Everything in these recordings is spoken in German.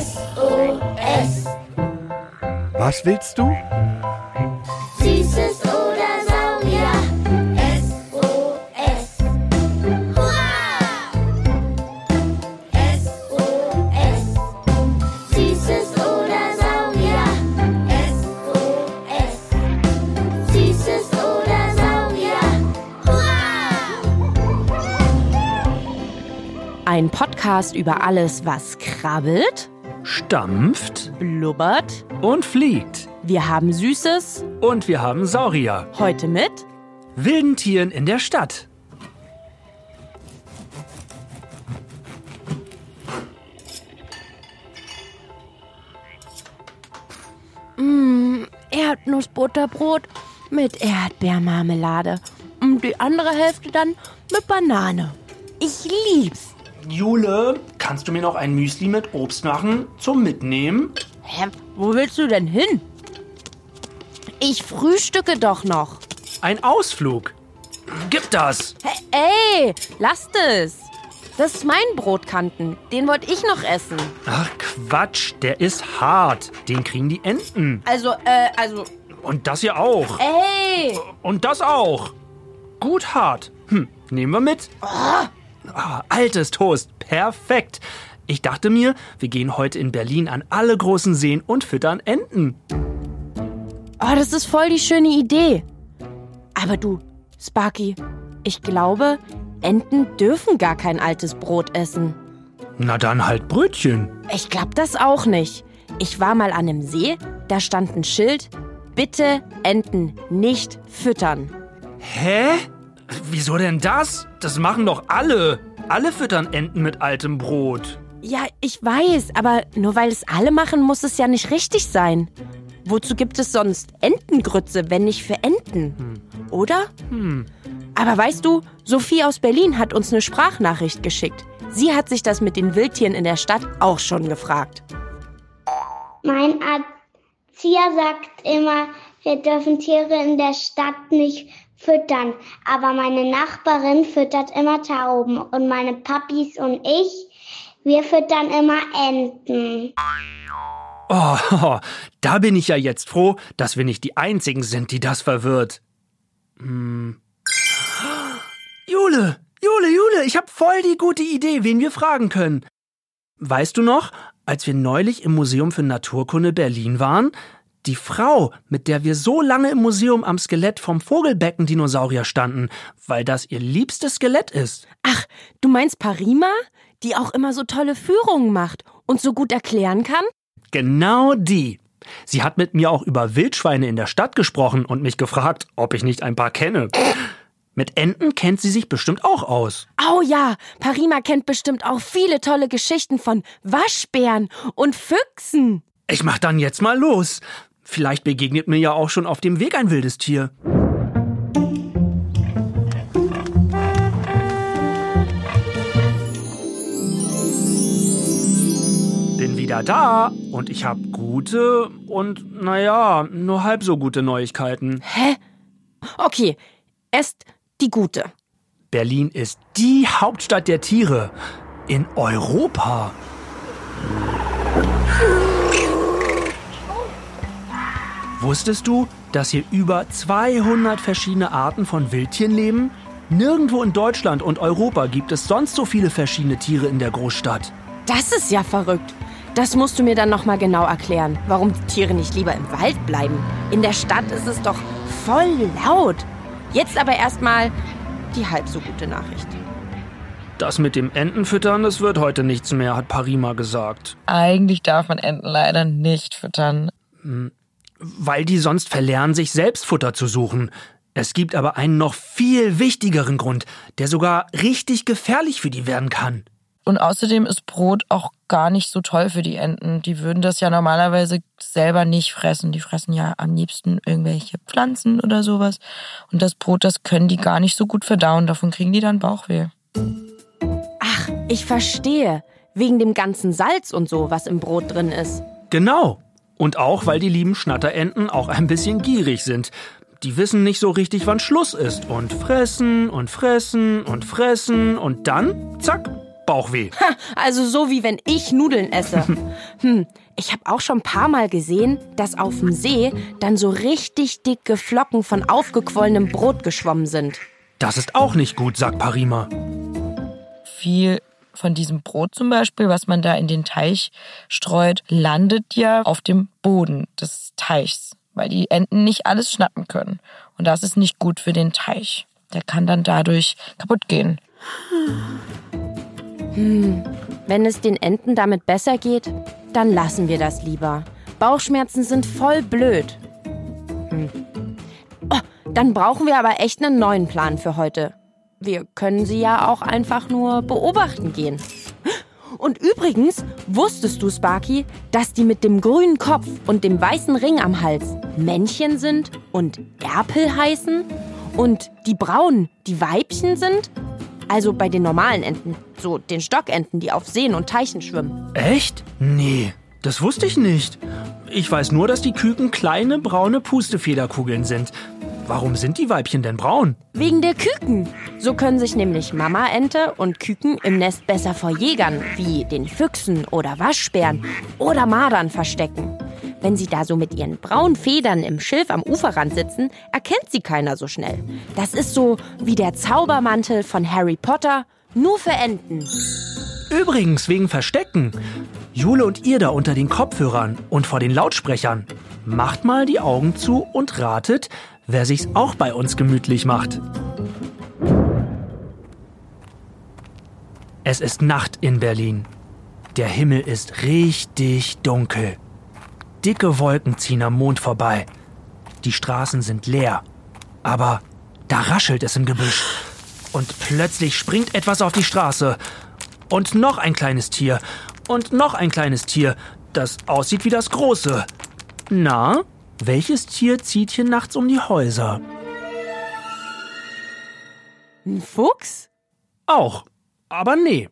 SOS. Was willst du? Ein Podcast über alles, was krabbelt, Stampft blubbert. und fliegt. Wir haben Süßes Und wir haben Saurier. heute mit Wilden Tieren in der Stadt. Erdnussbutterbrot mit Erdbeermarmelade und die andere Hälfte dann mit Banane. Ich lieb's. Jule, kannst du mir noch ein Müsli mit Obst machen zum Mitnehmen? Hä, wo willst du denn hin? Ich frühstücke doch noch. Ein Ausflug. Gib das. Hä, ey, lasst es. Das ist mein Brotkanten. Den wollte ich noch essen. Ach Quatsch, der ist hart. Den kriegen die Enten. Also, äh, also, Und das hier auch. ey. Und das auch. Gut hart. Hm, nehmen wir mit. Ah, altes Toast. Perfekt. Ich dachte mir, wir gehen heute in Berlin an alle großen Seen und füttern Enten. Oh, das ist voll die schöne Idee. Aber du, Sparky, ich glaube, Enten dürfen gar kein altes Brot essen. Na dann halt Brötchen. Ich glaube das auch nicht. Ich war mal an einem See, da stand ein Schild, bitte Enten nicht füttern. Hä? Wieso denn das? Das machen doch alle. Alle füttern Enten mit altem Brot. Ja, ich weiß, aber nur weil es alle machen, muss es ja nicht richtig sein. Wozu gibt es sonst Entengrütze, wenn nicht für Enten? Oder? Aber weißt du, Sophie aus Berlin hat uns eine Sprachnachricht geschickt. Sie hat sich das mit den Wildtieren in der Stadt auch schon gefragt. Mein Erzieher sagt immer, wir dürfen Tiere in der Stadt nicht füttern. Aber meine Nachbarin füttert immer Tauben und meine Papis und ich, wir füttern immer Enten. Oh, da bin ich ja jetzt froh, dass wir nicht die Einzigen sind, die das verwirrt. Hm. Jule, Jule, Jule, ich habe voll die gute Idee, wen wir fragen können. Weißt du noch, als wir neulich im Museum für Naturkunde Berlin waren? Die Frau, mit der wir so lange im Museum am Skelett vom Vogelbecken-Dinosaurier standen, weil das ihr liebstes Skelett ist. Ach, du meinst Parima, die auch immer so tolle Führungen macht und so gut erklären kann? Genau die. Sie hat mit mir auch über Wildschweine in der Stadt gesprochen und mich gefragt, ob ich nicht ein paar kenne. Mit Enten kennt sie sich bestimmt auch aus. Oh ja, Parima kennt bestimmt auch viele tolle Geschichten von Waschbären und Füchsen. Ich mach dann jetzt mal los. Vielleicht begegnet mir ja auch schon auf dem Weg ein wildes Tier. Bin wieder da und ich habe gute und, naja, nur halb so gute Neuigkeiten. Hä? Okay, erst die gute. Berlin ist die Hauptstadt der Tiere in Europa. Wusstest du, dass hier über 200 verschiedene Arten von Wildtieren leben? Nirgendwo in Deutschland und Europa gibt es sonst so viele verschiedene Tiere in der Großstadt. Das ist ja verrückt. Das musst du mir dann noch mal genau erklären, warum die Tiere nicht lieber im Wald bleiben. In der Stadt ist es doch voll laut. Jetzt aber erstmal die halb so gute Nachricht. Das mit dem Entenfüttern, das wird heute nichts mehr, hat Parima gesagt. Eigentlich darf man Enten leider nicht füttern. Weil die sonst verlernen, sich selbst Futter zu suchen. Es gibt aber einen noch viel wichtigeren Grund, der sogar richtig gefährlich für die werden kann. Und außerdem ist Brot auch gar nicht so toll für die Enten. Die würden das ja normalerweise selber nicht fressen. Die fressen ja am liebsten irgendwelche Pflanzen oder sowas. Und das Brot, das können die gar nicht so gut verdauen. Davon kriegen die dann Bauchweh. Ach, ich verstehe. Wegen dem ganzen Salz und so, was im Brot drin ist. Genau. Und auch, weil die lieben Schnatterenten auch ein bisschen gierig sind. die wissen nicht so richtig, wann Schluss ist. Und fressen und fressen und fressen und dann, zack, Bauchweh. Also so wie wenn ich Nudeln esse. hm, ich habe auch schon ein paar Mal gesehen, dass auf dem See dann so richtig dicke Flocken von aufgequollenem Brot geschwommen sind. Das ist auch nicht gut, sagt Parima. Viel von diesem Brot zum Beispiel, was man da in den Teich streut, landet ja auf dem Boden des Teichs, weil die Enten nicht alles schnappen können. Und das ist nicht gut für den Teich. Der kann dann dadurch kaputt gehen. Wenn es den Enten damit besser geht, dann lassen wir das lieber. Bauchschmerzen sind voll blöd. Hm. Oh, dann brauchen wir aber echt einen neuen Plan für heute. Wir können sie ja auch einfach nur beobachten gehen. Und übrigens, wusstest du, Sparky, dass die mit dem grünen Kopf und dem weißen Ring am Hals Männchen sind und Erpel heißen? Und die braunen die Weibchen sind? Also bei den normalen Enten, so den Stockenten, die auf Seen und Teichen schwimmen. Echt? Nee, das wusste ich nicht. Ich weiß nur, dass die Küken kleine braune Pustefederkugeln sind. Warum sind die Weibchen denn braun? Wegen der Küken. So können sich nämlich Mama-Ente und Küken im Nest besser vor Jägern wie den Füchsen oder Waschbären oder Mardern verstecken. Wenn sie da so mit ihren braunen Federn im Schilf am Uferrand sitzen, erkennt sie keiner so schnell. Das ist so wie der Zaubermantel von Harry Potter, nur für Enten. Übrigens wegen Verstecken. Jule und ihr da unter den Kopfhörern und vor den Lautsprechern. Macht mal die Augen zu und ratet, wer sich's auch bei uns gemütlich macht. Es ist Nacht in Berlin. Der Himmel ist richtig dunkel. Dicke Wolken ziehen am Mond vorbei. Die Straßen sind leer. Aber da raschelt es im Gebüsch. Und plötzlich springt etwas auf die Straße. Und noch ein kleines Tier. Und noch ein kleines Tier, das aussieht wie das große. Na, welches Tier zieht hier nachts um die Häuser? Ein Fuchs? Auch. Aber nee.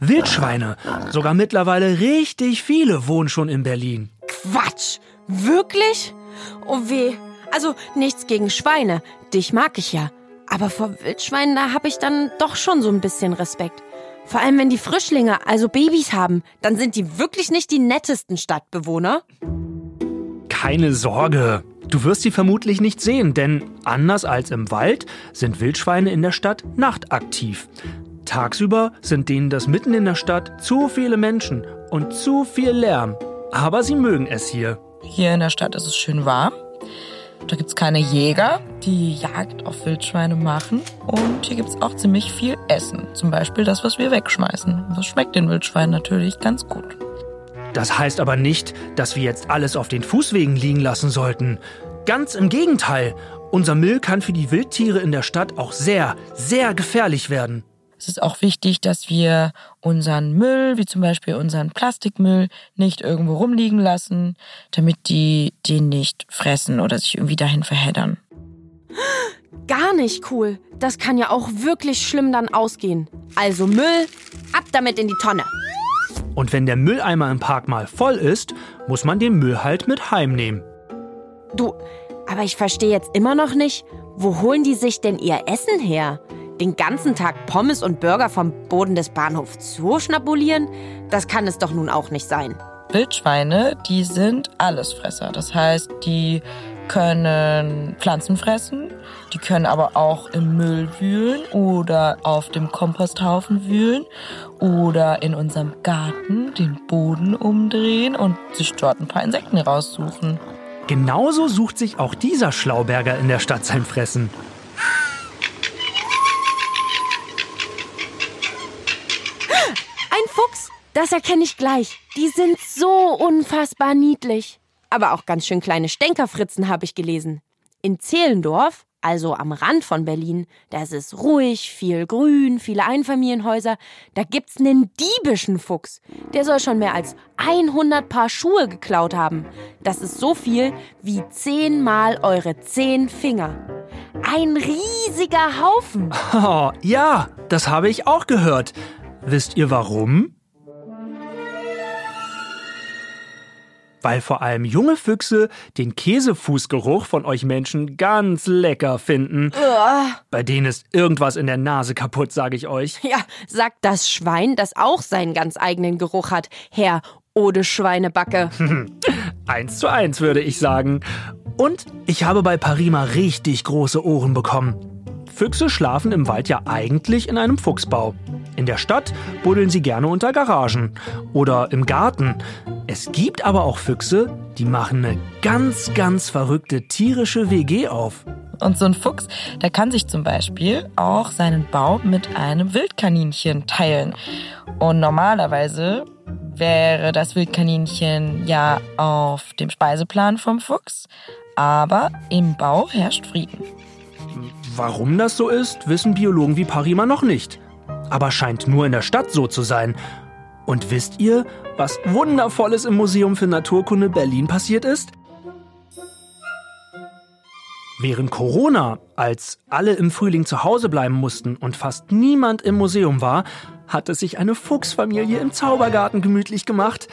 Wildschweine. Sogar mittlerweile richtig viele wohnen schon in Berlin. Quatsch! Wirklich? Oh weh. Also nichts gegen Schweine. Dich mag ich ja. Aber vor Wildschweinen, da habe ich dann doch schon so ein bisschen Respekt. Vor allem, wenn die Frischlinge, also Babys haben, dann sind die wirklich nicht die nettesten Stadtbewohner. Keine Sorge. Du wirst sie vermutlich nicht sehen, denn anders als im Wald sind Wildschweine in der Stadt nachtaktiv. Tagsüber sind denen das mitten in der Stadt zu viele Menschen und zu viel Lärm. Aber sie mögen es hier. Hier in der Stadt ist es schön warm. Keine Jäger, die Jagd auf Wildschweine machen. Und hier gibt's auch ziemlich viel Essen. Zum Beispiel das, was wir wegschmeißen. Das schmeckt den Wildschweinen natürlich ganz gut. Das heißt aber nicht, dass wir jetzt alles auf den Fußwegen liegen lassen sollten. Ganz im Gegenteil. Unser Müll kann für die Wildtiere in der Stadt auch sehr, sehr gefährlich werden. Es ist auch wichtig, dass wir unseren Müll, wie zum Beispiel unseren Plastikmüll, nicht irgendwo rumliegen lassen, damit die den nicht fressen oder sich irgendwie dahin verheddern. Gar nicht cool. Das kann ja auch wirklich schlimm dann ausgehen. Also Müll, ab damit in die Tonne. Und wenn der Mülleimer im Park mal voll ist, muss man den Müll halt mit heimnehmen. Du, aber ich verstehe jetzt immer noch nicht, wo holen die sich denn ihr Essen her? Den ganzen Tag Pommes und Burger vom Boden des Bahnhofs Zoo schnabulieren? Das kann es doch nun auch nicht sein. Wildschweine, die sind Allesfresser. Das heißt, die können Pflanzen fressen, die können aber auch im Müll wühlen oder auf dem Komposthaufen wühlen oder in unserem Garten den Boden umdrehen und sich dort ein paar Insekten raussuchen. Genauso sucht sich auch dieser Schlauberger in der Stadt sein Fressen. Ein Fuchs, das erkenne ich gleich. Die sind so unfassbar niedlich. Aber auch ganz schön kleine Stänkerfritzen habe ich gelesen. In Zehlendorf, also am Rand von Berlin, da ist es ruhig, viel Grün, viele Einfamilienhäuser. Da gibt's einen diebischen Fuchs. Der soll schon mehr als 100 Paar Schuhe geklaut haben. Das ist so viel wie zehnmal eure zehn Finger. Ein riesiger Haufen. Oh, ja, das habe ich auch gehört. Wisst ihr warum? Weil vor allem junge Füchse den Käsefußgeruch von euch Menschen ganz lecker finden. Bei denen ist irgendwas in der Nase kaputt, sage ich euch. Ja, sagt das Schwein, das auch seinen ganz eigenen Geruch hat. Herr Ode Schweinebacke. Eins zu eins, würde ich sagen. Und ich habe bei Parima richtig große Ohren bekommen. Füchse schlafen im Wald ja eigentlich in einem Fuchsbau. In der Stadt buddeln sie gerne unter Garagen oder im Garten. Es gibt aber auch Füchse, die machen eine ganz, ganz verrückte tierische WG auf. Und so ein Fuchs, der kann sich zum Beispiel auch seinen Bau mit einem Wildkaninchen teilen. Und normalerweise wäre das Wildkaninchen ja auf dem Speiseplan vom Fuchs, aber im Bau herrscht Frieden. Warum das so ist, wissen Biologen wie Parima noch nicht. Aber scheint nur in der Stadt so zu sein. Und wisst ihr, was Wundervolles im Museum für Naturkunde Berlin passiert ist? Während Corona, als alle im Frühling zu Hause bleiben mussten und fast niemand im Museum war, hatte sich eine Fuchsfamilie im Zaubergarten gemütlich gemacht.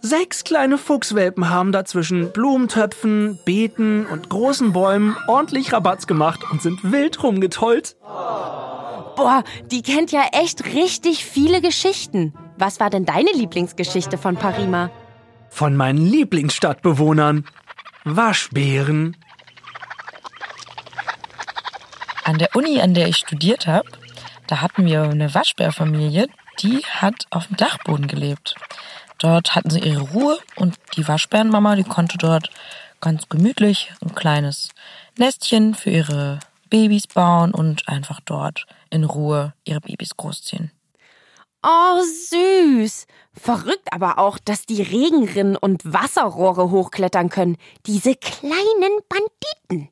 Sechs kleine Fuchswelpen haben dazwischen Blumentöpfen, Beeten und großen Bäumen ordentlich Rabatz gemacht und sind wild rumgetollt. Boah, die kennt ja echt richtig viele Geschichten. Was war denn deine Lieblingsgeschichte von Parima? Von meinen Lieblingsstadtbewohnern. Waschbären. An der Uni, an der ich studiert habe, da hatten wir eine Waschbärfamilie, die hat auf dem Dachboden gelebt. Dort hatten sie ihre Ruhe und die Waschbärenmama, die konnte dort ganz gemütlich ein kleines Nestchen für ihre Babys bauen und einfach dort in Ruhe ihre Babys großziehen. Oh, süß. Verrückt aber auch, dass die Regenrinnen und Wasserrohre hochklettern können. Diese kleinen Banditen.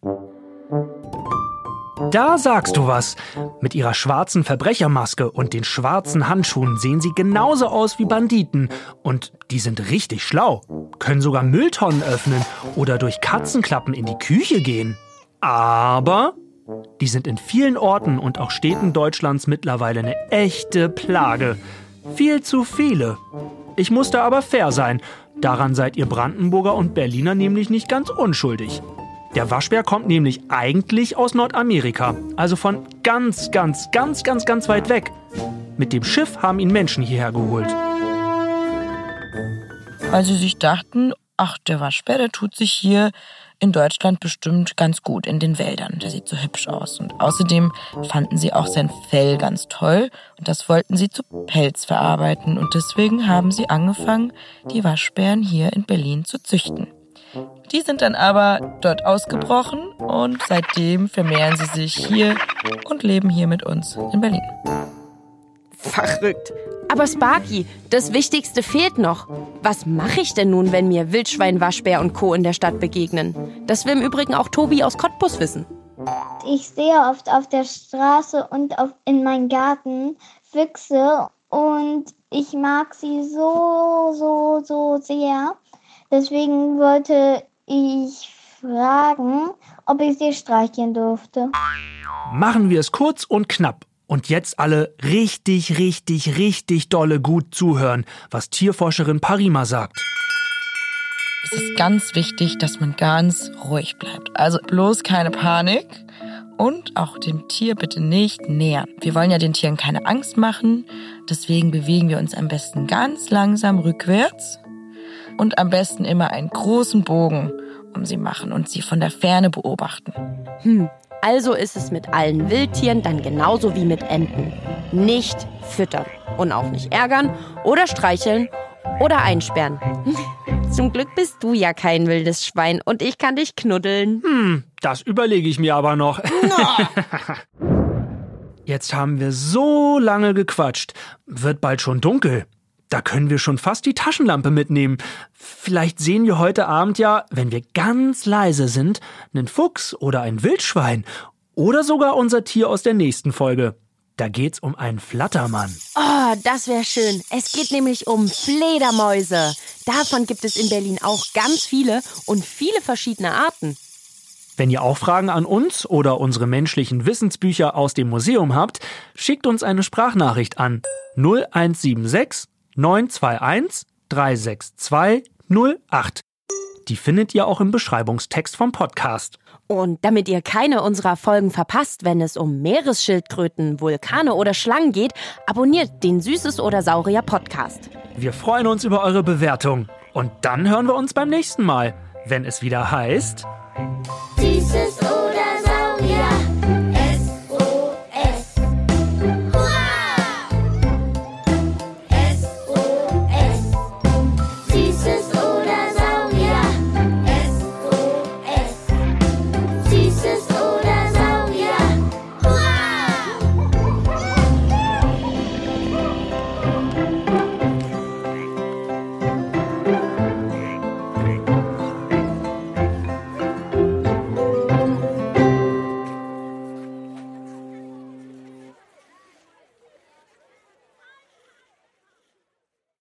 Da sagst du was. Mit ihrer schwarzen Verbrechermaske und den schwarzen Handschuhen sehen sie genauso aus wie Banditen. Und die sind richtig schlau. Können sogar Mülltonnen öffnen oder durch Katzenklappen in die Küche gehen. Aber die sind in vielen Orten und auch Städten Deutschlands mittlerweile eine echte Plage. Viel zu viele. Ich muss da aber fair sein. Daran seid ihr Brandenburger und Berliner nämlich nicht ganz unschuldig. Der Waschbär kommt nämlich eigentlich aus Nordamerika, also von ganz, ganz, ganz, ganz, ganz weit weg. Mit dem Schiff haben ihn Menschen hierher geholt. Weil sie sich dachten, ach, der Waschbär, der tut sich hier in Deutschland bestimmt ganz gut in den Wäldern. Der sieht so hübsch aus. Und außerdem fanden sie auch sein Fell ganz toll und das wollten sie zu Pelz verarbeiten. Und deswegen haben sie angefangen, die Waschbären hier in Berlin zu züchten. Die sind dann aber dort ausgebrochen und seitdem vermehren sie sich hier und leben hier mit uns in Berlin. Verrückt. Aber Sparky, das Wichtigste fehlt noch. Was mache ich denn nun, wenn mir Wildschwein, Waschbär und Co. in der Stadt begegnen? Das will im Übrigen auch Tobi aus Cottbus wissen. Ich sehe oft auf der Straße und auf, in meinem Garten Füchse und ich mag sie so, so, so sehr. Deswegen wollte ich fragen, ob ich sie streicheln durfte. Machen wir es kurz und knapp. Und jetzt alle richtig, richtig, richtig dolle gut zuhören, was Tierforscherin Parima sagt. Es ist ganz wichtig, dass man ganz ruhig bleibt. Also bloß keine Panik und auch dem Tier bitte nicht nähern. Wir wollen ja den Tieren keine Angst machen, deswegen bewegen wir uns am besten ganz langsam rückwärts und am besten immer einen großen Bogen um sie machen und sie von der Ferne beobachten. Hm, also ist es mit allen Wildtieren dann genauso wie mit Enten. Nicht füttern und auch nicht ärgern oder streicheln oder einsperren. Zum Glück bist du ja kein wildes Schwein und ich kann dich knuddeln. Hm, das überlege ich mir aber noch. Jetzt haben wir so lange gequatscht. Wird bald schon dunkel. Da können wir schon fast die Taschenlampe mitnehmen. Vielleicht sehen wir heute Abend ja, wenn wir ganz leise sind, einen Fuchs oder ein Wildschwein oder sogar unser Tier aus der nächsten Folge. Da geht's um einen Flattermann. Oh, das wäre schön. Es geht nämlich um Fledermäuse. Davon gibt es in Berlin auch ganz viele und viele verschiedene Arten. Wenn ihr auch Fragen an uns oder unsere menschlichen Wissensbücher aus dem Museum habt, schickt uns eine Sprachnachricht an 0176 921 362 08. Die findet ihr auch im Beschreibungstext vom Podcast. Und damit ihr keine unserer Folgen verpasst, wenn es um Meeresschildkröten, Vulkane oder Schlangen geht, abonniert den Süßes oder Saurier Podcast. Wir freuen uns über eure Bewertung. Und dann hören wir uns beim nächsten Mal, wenn es wieder heißt. Süßes